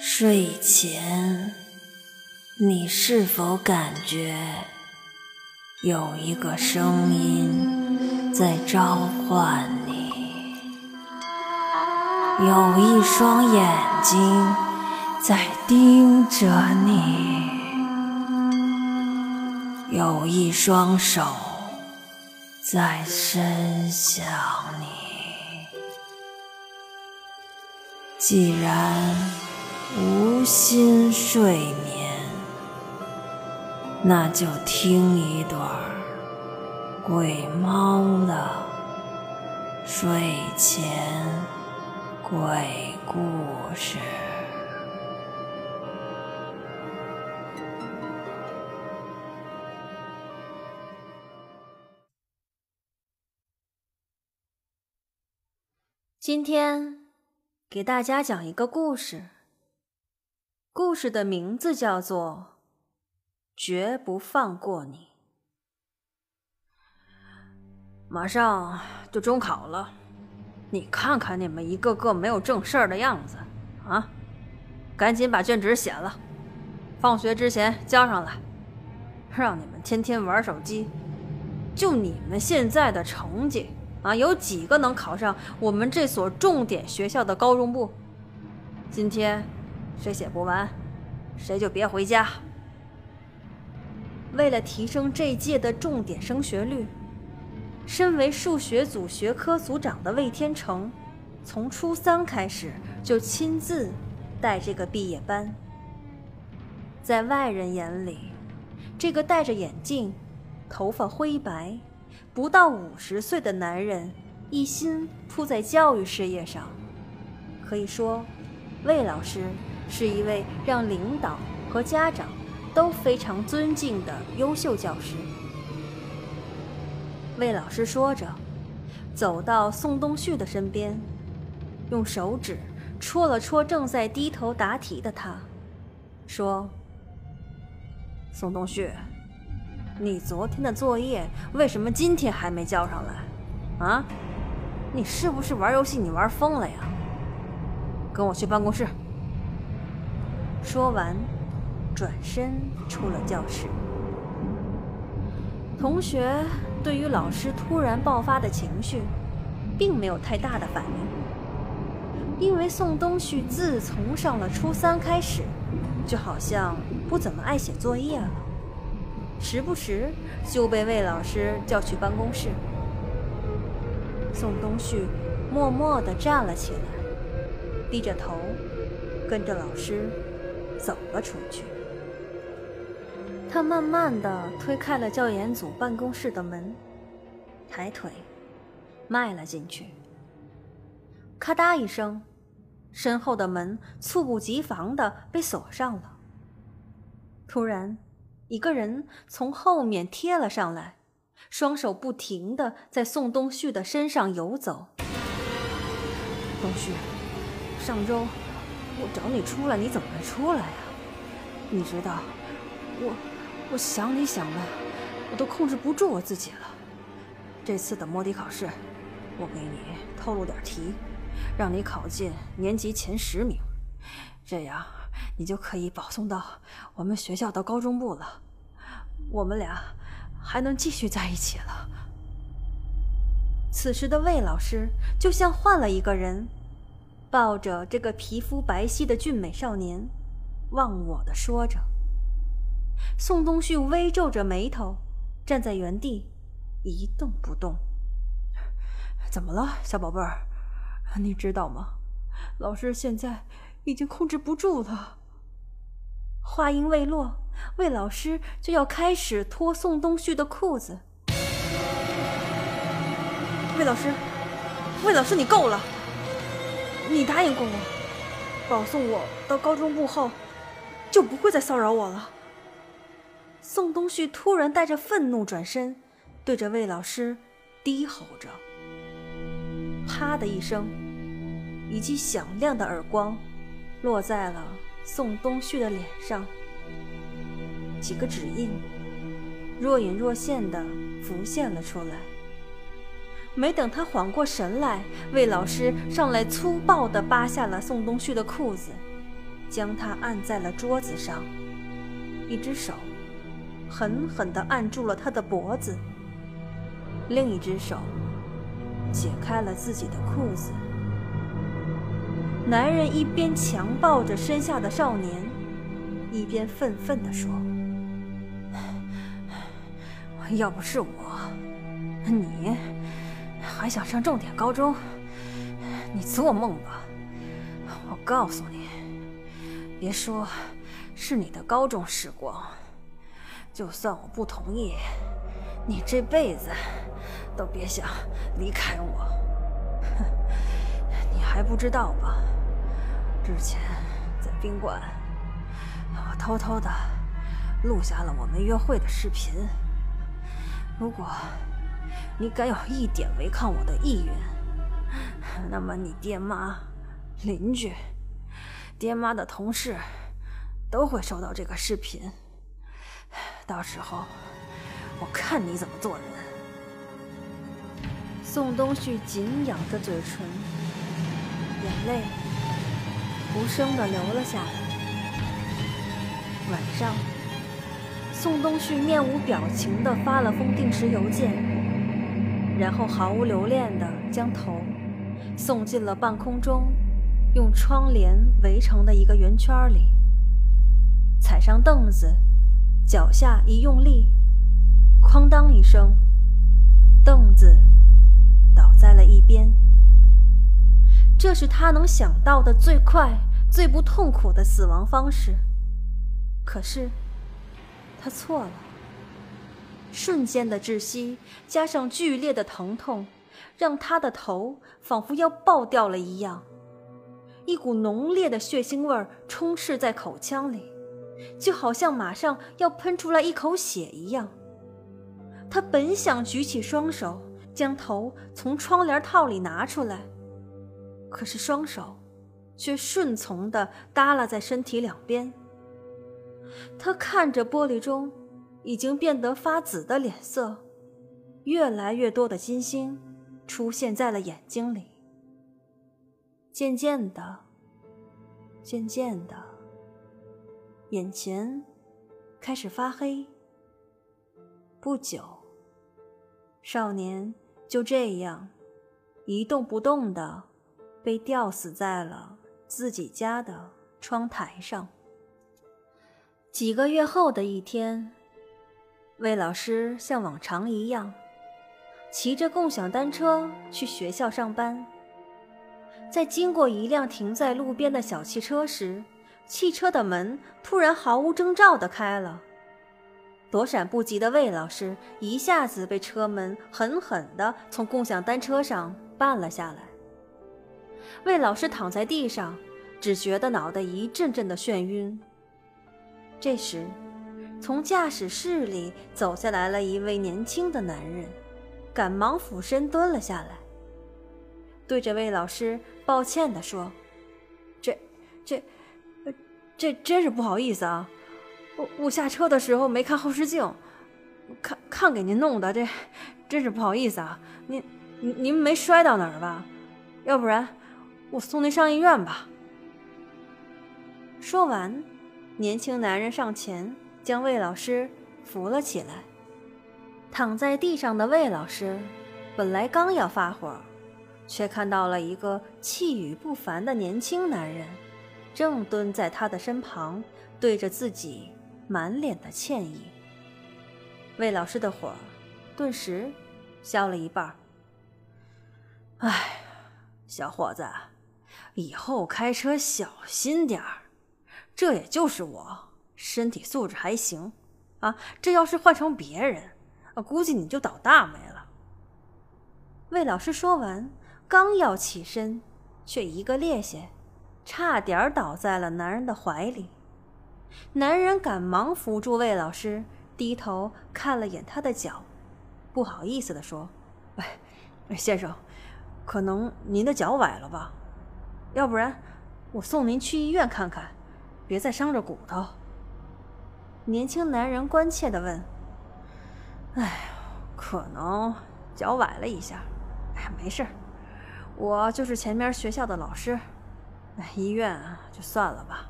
睡前，你是否感觉有一个声音在召唤你？有一双眼睛在盯着你，有一双手在伸向你。既然。无心睡眠，那就听一段鬼猫的睡前鬼故事。今天给大家讲一个故事。故事的名字叫做《绝不放过你》。马上就中考了，你看看你们一个个没有正事儿的样子啊！赶紧把卷纸写了，放学之前交上来。让你们天天玩手机，就你们现在的成绩啊，有几个能考上我们这所重点学校的高中部？今天。谁写不完，谁就别回家。为了提升这届的重点升学率，身为数学组学科组长的魏天成，从初三开始就亲自带这个毕业班。在外人眼里，这个戴着眼镜、头发灰白、不到五十岁的男人，一心扑在教育事业上。可以说，魏老师。是一位让领导和家长都非常尊敬的优秀教师。魏老师说着，走到宋东旭的身边，用手指戳了戳正在低头答题的他，说：“宋东旭，你昨天的作业为什么今天还没交上来？啊？你是不是玩游戏你玩疯了呀？跟我去办公室。”说完，转身出了教室。同学对于老师突然爆发的情绪，并没有太大的反应，因为宋东旭自从上了初三开始，就好像不怎么爱写作业了，时不时就被魏老师叫去办公室。宋东旭默默地站了起来，低着头，跟着老师。走了出去，他慢慢的推开了教研组办公室的门，抬腿迈了进去。咔嗒一声，身后的门猝不及防的被锁上了。突然，一个人从后面贴了上来，双手不停的在宋东旭的身上游走。东旭，上周。我找你出来，你怎么没出来呀？你知道，我我想你想的，我都控制不住我自己了。这次的摸底考试，我给你透露点题，让你考进年级前十名，这样你就可以保送到我们学校的高中部了。我们俩还能继续在一起了。此时的魏老师就像换了一个人。抱着这个皮肤白皙的俊美少年，忘我的说着。宋东旭微皱着眉头，站在原地，一动不动。怎么了，小宝贝儿？你知道吗？老师现在已经控制不住了。话音未落，魏老师就要开始脱宋东旭的裤子。魏老师，魏老师，你够了！你答应过我，保送我到高中部后，就不会再骚扰我了。宋东旭突然带着愤怒转身，对着魏老师低吼着。啪的一声，一记响亮的耳光落在了宋东旭的脸上，几个指印若隐若现的浮现了出来。没等他缓过神来，魏老师上来粗暴地扒下了宋东旭的裤子，将他按在了桌子上，一只手狠狠地按住了他的脖子，另一只手解开了自己的裤子。男人一边强抱着身下的少年，一边愤愤地说：“要不是我，你还想上重点高中？你做梦吧！我告诉你。”别说是你的高中时光，就算我不同意，你这辈子都别想离开我。哼，你还不知道吧？之前在宾馆，我偷偷的录下了我们约会的视频。如果你敢有一点违抗我的意愿，那么你爹妈、邻居。爹妈的同事都会收到这个视频，到时候我看你怎么做人。宋东旭紧咬着嘴唇，眼泪无声的留了下来。晚上，宋东旭面无表情的发了封定时邮件，然后毫无留恋的将头送进了半空中。用窗帘围成的一个圆圈里，踩上凳子，脚下一用力，哐当一声，凳子倒在了一边。这是他能想到的最快、最不痛苦的死亡方式。可是，他错了。瞬间的窒息加上剧烈的疼痛，让他的头仿佛要爆掉了一样。一股浓烈的血腥味儿充斥在口腔里，就好像马上要喷出来一口血一样。他本想举起双手将头从窗帘套里拿出来，可是双手却顺从地耷拉在身体两边。他看着玻璃中已经变得发紫的脸色，越来越多的金星出现在了眼睛里。渐渐的，渐渐的，眼前开始发黑。不久，少年就这样一动不动的被吊死在了自己家的窗台上。几个月后的一天，魏老师像往常一样骑着共享单车去学校上班。在经过一辆停在路边的小汽车时，汽车的门突然毫无征兆地开了。躲闪不及的魏老师一下子被车门狠狠地从共享单车上绊了下来。魏老师躺在地上，只觉得脑袋一阵阵的眩晕。这时，从驾驶室里走下来了一位年轻的男人，赶忙俯身蹲了下来。对着魏老师抱歉地说：“这、这、这真是不好意思啊！我我下车的时候没看后视镜，看看给您弄的，这真是不好意思啊！您您您没摔到哪儿吧？要不然我送您上医院吧。”说完，年轻男人上前将魏老师扶了起来。躺在地上的魏老师本来刚要发火。却看到了一个气宇不凡的年轻男人，正蹲在他的身旁，对着自己满脸的歉意。魏老师的火顿时消了一半。哎，小伙子，以后开车小心点儿。这也就是我身体素质还行啊，这要是换成别人，估计你就倒大霉了。魏老师说完。刚要起身，却一个趔趄，差点倒在了男人的怀里。男人赶忙扶住魏老师，低头看了眼他的脚，不好意思地说：“喂，先生，可能您的脚崴了吧？要不然我送您去医院看看，别再伤着骨头。”年轻男人关切地问：“哎，可能脚崴了一下，哎，没事儿。”我就是前面学校的老师，医院就算了吧。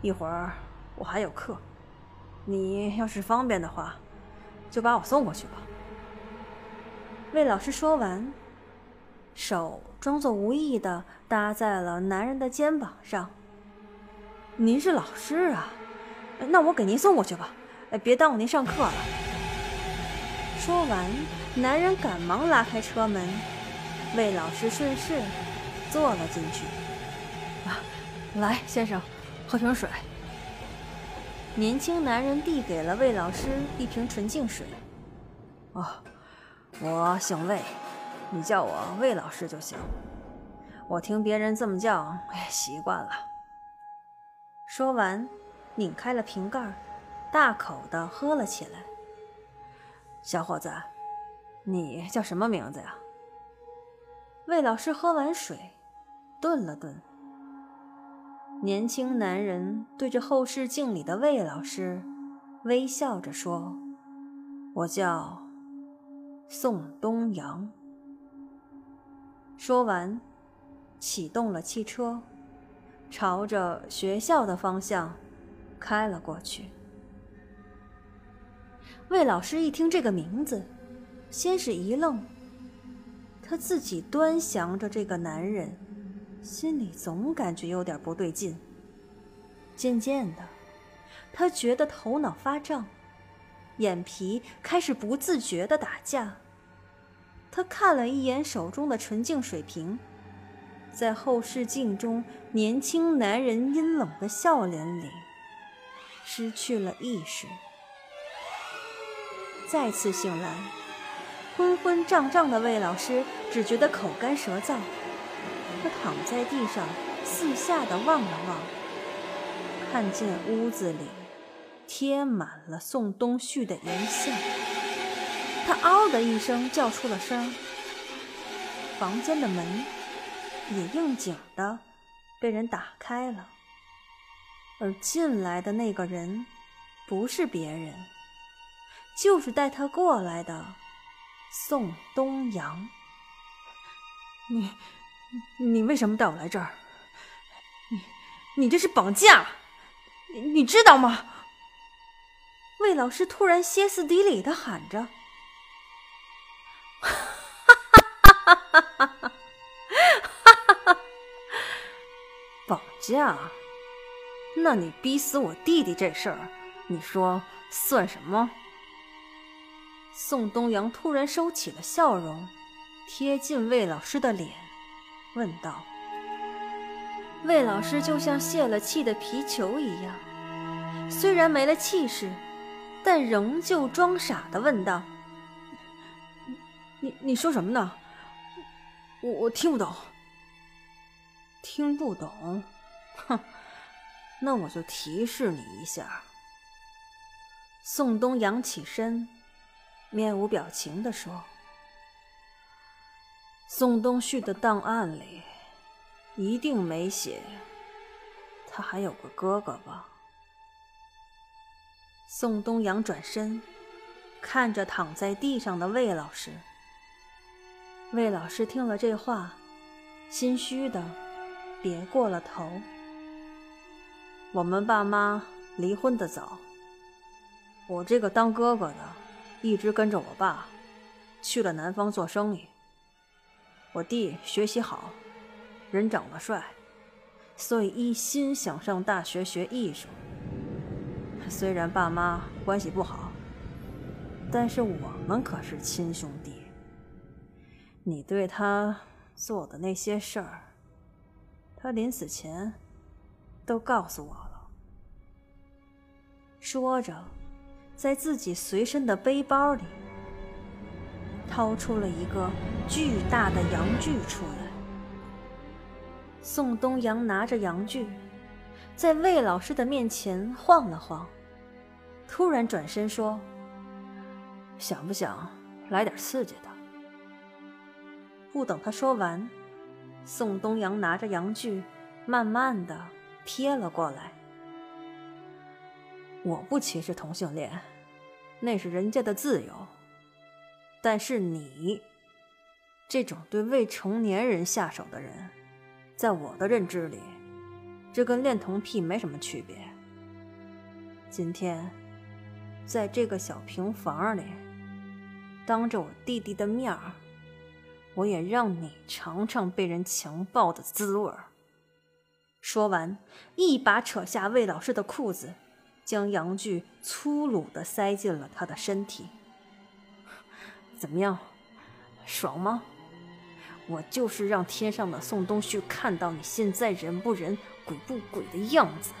一会儿我还有课，你要是方便的话，就把我送过去吧。魏老师说完，手装作无意的搭在了男人的肩膀上。您是老师啊，那我给您送过去吧，别耽误您上课了。说完，男人赶忙拉开车门，魏老师顺势坐了进去。啊来，先生，喝瓶水。年轻男人递给了魏老师一瓶纯净水。哦，我姓魏，你叫我魏老师就行。我听别人这么叫，哎，习惯了。说完，拧开了瓶盖，大口的喝了起来。小伙子，你叫什么名字呀？魏老师喝完水，顿了顿。年轻男人对着后视镜里的魏老师微笑着说：“我叫宋东阳。”说完，启动了汽车，朝着学校的方向开了过去。魏老师一听这个名字，先是一愣，他自己端详着这个男人。心里总感觉有点不对劲。渐渐的，他觉得头脑发胀，眼皮开始不自觉的打架。他看了一眼手中的纯净水瓶，在后视镜中年轻男人阴冷的笑脸里，失去了意识。再次醒来，昏昏胀胀的魏老师只觉得口干舌燥。他躺在地上，四下的望了望，看见屋子里贴满了宋东旭的遗像。他嗷的一声叫出了声，房间的门也应景的被人打开了。而进来的那个人，不是别人，就是带他过来的宋东阳。你。你为什么带我来这儿？你，你这是绑架，你你知道吗？魏老师突然歇斯底里的喊着：“绑架？那你逼死我弟弟这事儿，你说算什么？”宋东阳突然收起了笑容，贴近魏老师的脸。问道：“魏老师就像泄了气的皮球一样，虽然没了气势，但仍旧装傻的问道：‘你你说什么呢？我我听不懂。’听不懂？哼，那我就提示你一下。”宋东阳起身，面无表情的说。宋东旭的档案里一定没写，他还有个哥哥吧？宋东阳转身看着躺在地上的魏老师。魏老师听了这话，心虚的别过了头。我们爸妈离婚的早，我这个当哥哥的一直跟着我爸去了南方做生意。我弟学习好，人长得帅，所以一心想上大学学艺术。虽然爸妈关系不好，但是我们可是亲兄弟。你对他做的那些事儿，他临死前都告诉我了。说着，在自己随身的背包里。掏出了一个巨大的阳具出来。宋东阳拿着阳具，在魏老师的面前晃了晃，突然转身说：“想不想来点刺激的？”不等他说完，宋东阳拿着阳具，慢慢的瞥了过来。我不歧视同性恋，那是人家的自由。但是你这种对未成年人下手的人，在我的认知里，这跟恋童癖没什么区别。今天，在这个小平房里，当着我弟弟的面儿，我也让你尝尝被人强暴的滋味。说完，一把扯下魏老师的裤子，将阳具粗鲁地塞进了他的身体。怎么样，爽吗？我就是让天上的宋东旭看到你现在人不人、鬼不鬼的样子。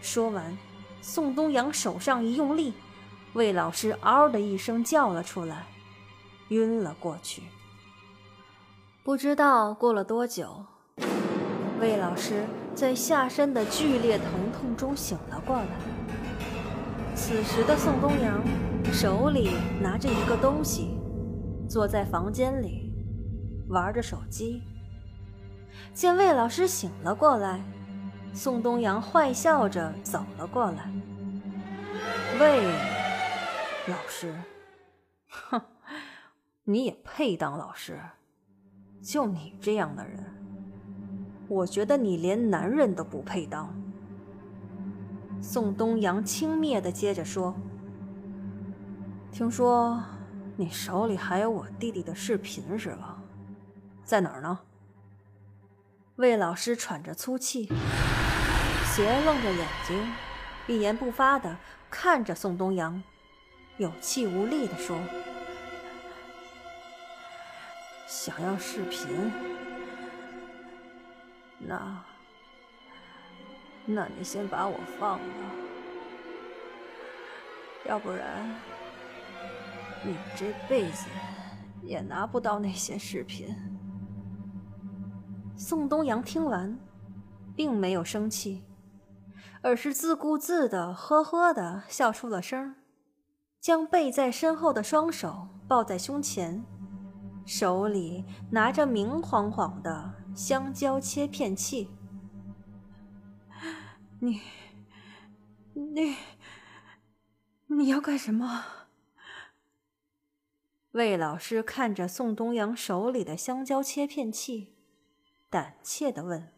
说完，宋东阳手上一用力，魏老师嗷的一声叫了出来，晕了过去。不知道过了多久，魏老师在下身的剧烈疼痛中醒了过来。此时的宋东阳手里拿着一个东西，坐在房间里。玩着手机，见魏老师醒了过来，宋东阳坏笑着走了过来。魏老师，哼，你也配当老师？就你这样的人，我觉得你连男人都不配当。宋东阳轻蔑的接着说：“听说你手里还有我弟弟的视频是吧？”在哪儿呢？魏老师喘着粗气，斜楞着眼睛，一言不发的看着宋东阳，有气无力的说：“想要视频？那……那你先把我放了，要不然你这辈子也拿不到那些视频。”宋东阳听完，并没有生气，而是自顾自的呵呵的笑出了声，将背在身后的双手抱在胸前，手里拿着明晃晃的香蕉切片器。你，你，你要干什么？魏老师看着宋东阳手里的香蕉切片器。胆怯的问：“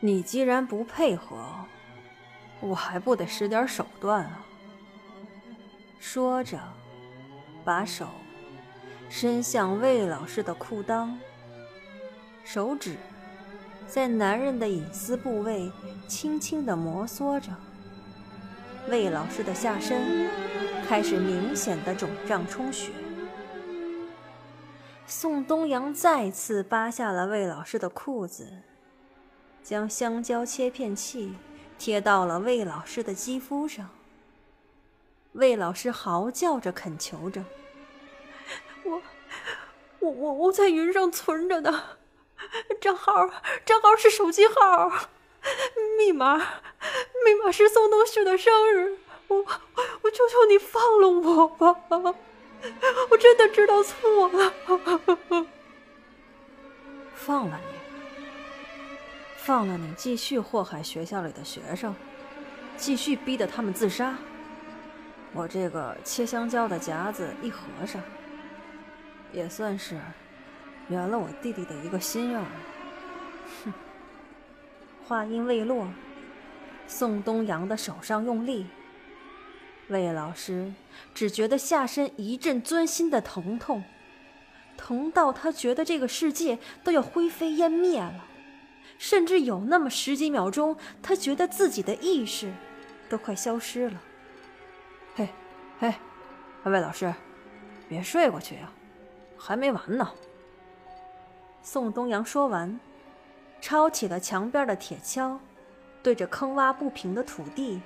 你既然不配合，我还不得使点手段啊？”说着，把手伸向魏老师的裤裆，手指在男人的隐私部位轻轻的摩挲着。魏老师的下身开始明显的肿胀充血。宋东阳再次扒下了魏老师的裤子，将香蕉切片器贴到了魏老师的肌肤上。魏老师嚎叫着恳求着：“我、我、我、我在云上存着呢，账号、账号是手机号，密码、密码是宋东旭的生日。我、我求求你放了我吧！”我真的知道错了，放了你，放了你，继续祸害学校里的学生，继续逼得他们自杀。我这个切香蕉的夹子一合上，也算是圆了我弟弟的一个心愿。哼！话音未落，宋东阳的手上用力。魏老师只觉得下身一阵钻心的疼痛，疼到他觉得这个世界都要灰飞烟灭了，甚至有那么十几秒钟，他觉得自己的意识都快消失了。嘿，魏老师，别睡过去呀，还没完呢。宋东阳说完，抄起了墙边的铁锹，对着坑洼不平的土地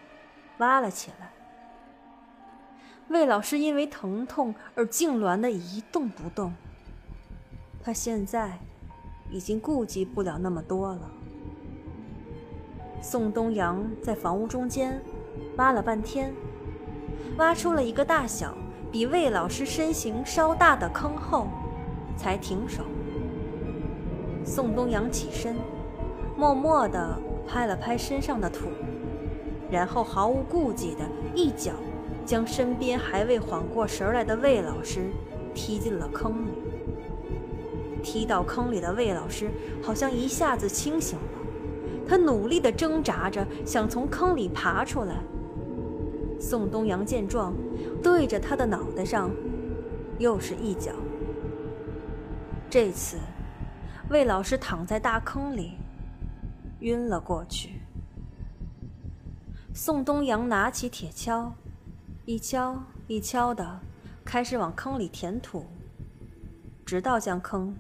挖了起来。魏老师因为疼痛而痉挛的一动不动。他现在已经顾及不了那么多了。宋东阳在房屋中间挖了半天，挖出了一个大小比魏老师身形稍大的坑后，才停手。宋东阳起身，默默地拍了拍身上的土，然后毫无顾忌的一脚。将身边还未缓过神来的魏老师踢进了坑里。踢到坑里的魏老师好像一下子清醒了，他努力地挣扎着想从坑里爬出来。宋东阳见状，对着他的脑袋上又是一脚。这次，魏老师躺在大坑里，晕了过去。宋东阳拿起铁锹，一锹一锹的开始往坑里填土，直到将坑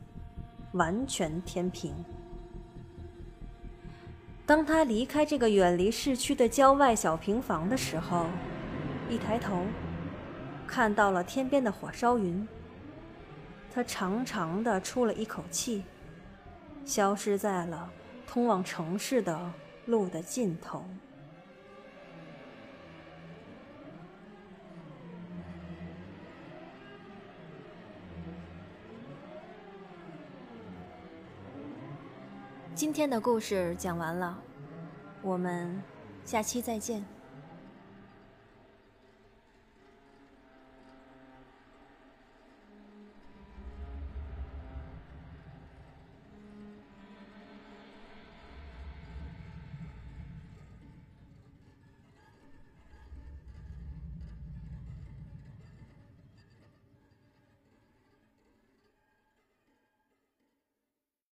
完全填平。当他离开这个远离市区的郊外小平房的时候，一抬头，看到了天边的火烧云。他长长的出了一口气，消失在了通往城市的路的尽头。今天的故事讲完了，我们下期再见。